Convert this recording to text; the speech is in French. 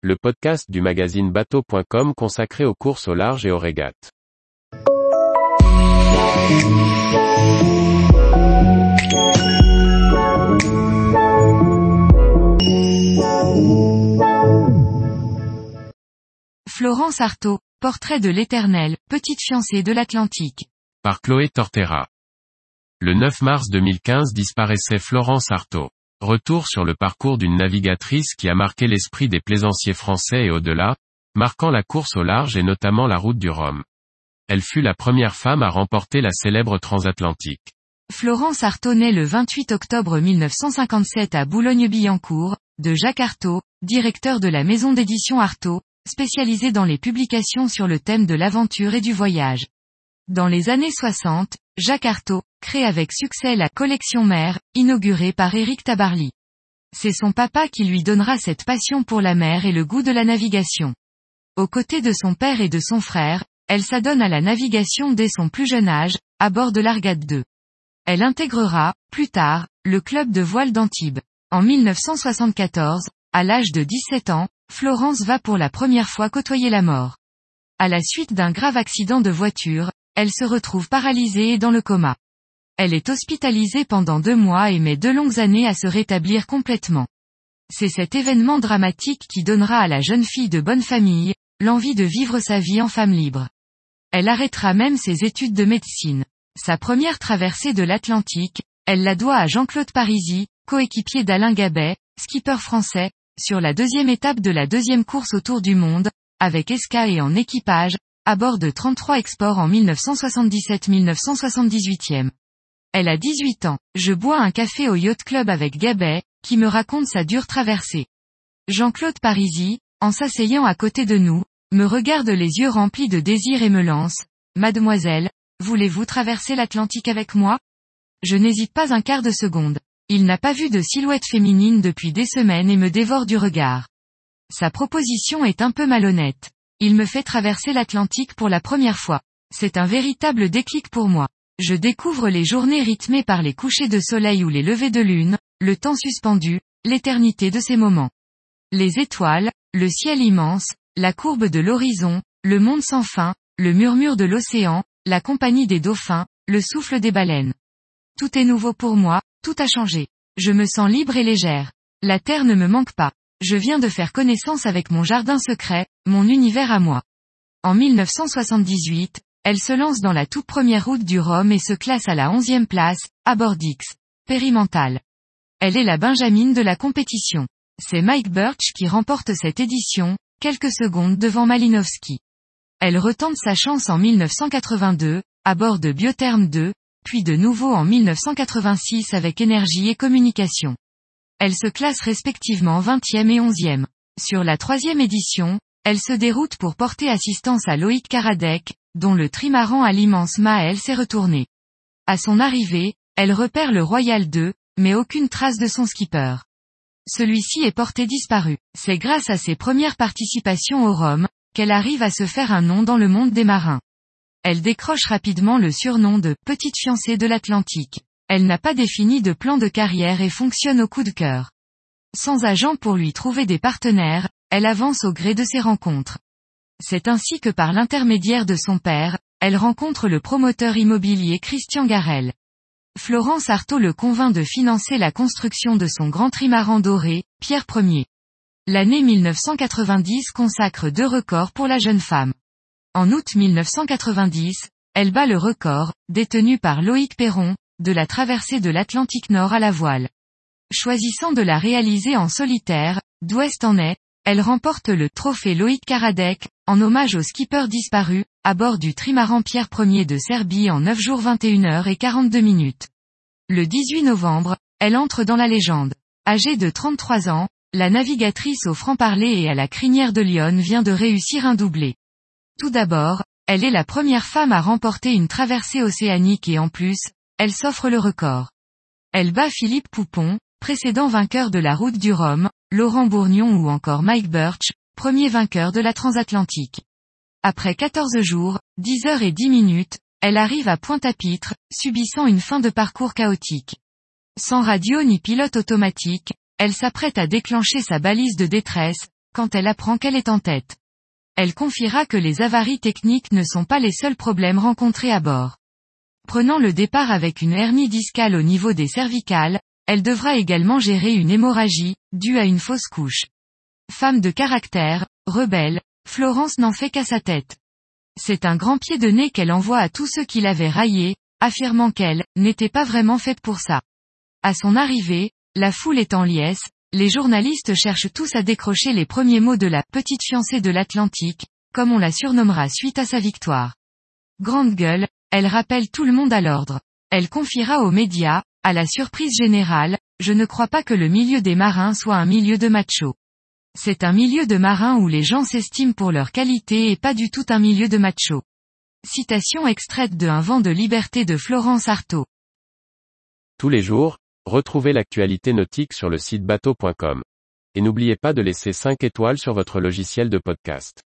le podcast du magazine bateau.com consacré aux courses au large et aux régates. Florence Artaud, portrait de l'éternelle, petite fiancée de l'Atlantique. Par Chloé Tortera. Le 9 mars 2015 disparaissait Florence Artaud. Retour sur le parcours d'une navigatrice qui a marqué l'esprit des plaisanciers français et au-delà, marquant la course au large et notamment la route du Rhum. Elle fut la première femme à remporter la célèbre transatlantique. Florence Artaud naît le 28 octobre 1957 à Boulogne-Billancourt, de Jacques Artaud, directeur de la maison d'édition Artaud, spécialisée dans les publications sur le thème de l'aventure et du voyage. Dans les années 60, Jacques Artaud, crée avec succès la collection Mer, inaugurée par Éric Tabarly. C'est son papa qui lui donnera cette passion pour la mer et le goût de la navigation. Aux côtés de son père et de son frère, elle s'adonne à la navigation dès son plus jeune âge, à bord de l'Argade 2. Elle intégrera, plus tard, le club de voile d'Antibes. En 1974, à l'âge de 17 ans, Florence va pour la première fois côtoyer la mort. À la suite d'un grave accident de voiture, elle se retrouve paralysée et dans le coma. Elle est hospitalisée pendant deux mois et met deux longues années à se rétablir complètement. C'est cet événement dramatique qui donnera à la jeune fille de bonne famille, l'envie de vivre sa vie en femme libre. Elle arrêtera même ses études de médecine. Sa première traversée de l'Atlantique, elle la doit à Jean-Claude Parisi, coéquipier d'Alain Gabet, skipper français, sur la deuxième étape de la deuxième course autour du monde, avec Esca et en équipage, à bord de 33 exports en 1977-1978. Elle a 18 ans. Je bois un café au Yacht Club avec Gabet, qui me raconte sa dure traversée. Jean-Claude Parisi, en s'asseyant à côté de nous, me regarde les yeux remplis de désir et me lance. Mademoiselle, voulez-vous traverser l'Atlantique avec moi? Je n'hésite pas un quart de seconde. Il n'a pas vu de silhouette féminine depuis des semaines et me dévore du regard. Sa proposition est un peu malhonnête. Il me fait traverser l'Atlantique pour la première fois. C'est un véritable déclic pour moi. Je découvre les journées rythmées par les couchers de soleil ou les levées de lune, le temps suspendu, l'éternité de ces moments. Les étoiles, le ciel immense, la courbe de l'horizon, le monde sans fin, le murmure de l'océan, la compagnie des dauphins, le souffle des baleines. Tout est nouveau pour moi, tout a changé. Je me sens libre et légère. La terre ne me manque pas. Je viens de faire connaissance avec mon jardin secret, mon univers à moi. En 1978, elle se lance dans la toute première route du Rhum et se classe à la onzième place, à Bordix. Périmentale. Elle est la Benjamine de la compétition. C'est Mike Birch qui remporte cette édition, quelques secondes devant Malinowski. Elle retente sa chance en 1982, à bord de Biotherm 2, puis de nouveau en 1986 avec Énergie et Communication. Elle se classe respectivement 20e et 11e. Sur la troisième édition, elle se déroute pour porter assistance à Loïc Karadec, dont le trimaran à l'immense Maël s'est retourné. À son arrivée, elle repère le Royal 2, mais aucune trace de son skipper. Celui-ci est porté disparu. C'est grâce à ses premières participations au Rhum, qu'elle arrive à se faire un nom dans le monde des marins. Elle décroche rapidement le surnom de petite fiancée de l'Atlantique. Elle n'a pas défini de plan de carrière et fonctionne au coup de cœur. Sans agent pour lui trouver des partenaires, elle avance au gré de ses rencontres. C'est ainsi que par l'intermédiaire de son père, elle rencontre le promoteur immobilier Christian Garel. Florence Artaud le convainc de financer la construction de son grand trimaran doré, Pierre Ier. L'année 1990 consacre deux records pour la jeune femme. En août 1990, elle bat le record, détenu par Loïc Perron, de la traversée de l'Atlantique Nord à la voile. Choisissant de la réaliser en solitaire, d'ouest en est, elle remporte le trophée Loïc Karadec, en hommage au skipper disparu, à bord du trimaran Pierre Ier de Serbie en 9 jours 21 heures et 42 minutes. Le 18 novembre, elle entre dans la légende. Âgée de 33 ans, la navigatrice au franc-parler et à la crinière de Lyon vient de réussir un doublé. Tout d'abord, elle est la première femme à remporter une traversée océanique et en plus, elle s'offre le record. Elle bat Philippe Poupon, précédent vainqueur de la route du Rhum, Laurent Bourgnon ou encore Mike Birch, premier vainqueur de la transatlantique. Après 14 jours, 10 heures et 10 minutes, elle arrive à Pointe-à-Pitre, subissant une fin de parcours chaotique. Sans radio ni pilote automatique, elle s'apprête à déclencher sa balise de détresse, quand elle apprend qu'elle est en tête. Elle confiera que les avaries techniques ne sont pas les seuls problèmes rencontrés à bord. Prenant le départ avec une hernie discale au niveau des cervicales, elle devra également gérer une hémorragie, due à une fausse couche. Femme de caractère, rebelle, Florence n'en fait qu'à sa tête. C'est un grand pied de nez qu'elle envoie à tous ceux qui l'avaient raillée, affirmant qu'elle, n'était pas vraiment faite pour ça. À son arrivée, la foule est en liesse, les journalistes cherchent tous à décrocher les premiers mots de la petite fiancée de l'Atlantique, comme on la surnommera suite à sa victoire. Grande gueule, elle rappelle tout le monde à l'ordre. Elle confiera aux médias, à la surprise générale, je ne crois pas que le milieu des marins soit un milieu de machos. C'est un milieu de marins où les gens s'estiment pour leur qualité et pas du tout un milieu de machos. Citation extraite de Un vent de liberté de Florence Artaud. Tous les jours, retrouvez l'actualité nautique sur le site bateau.com. Et n'oubliez pas de laisser 5 étoiles sur votre logiciel de podcast.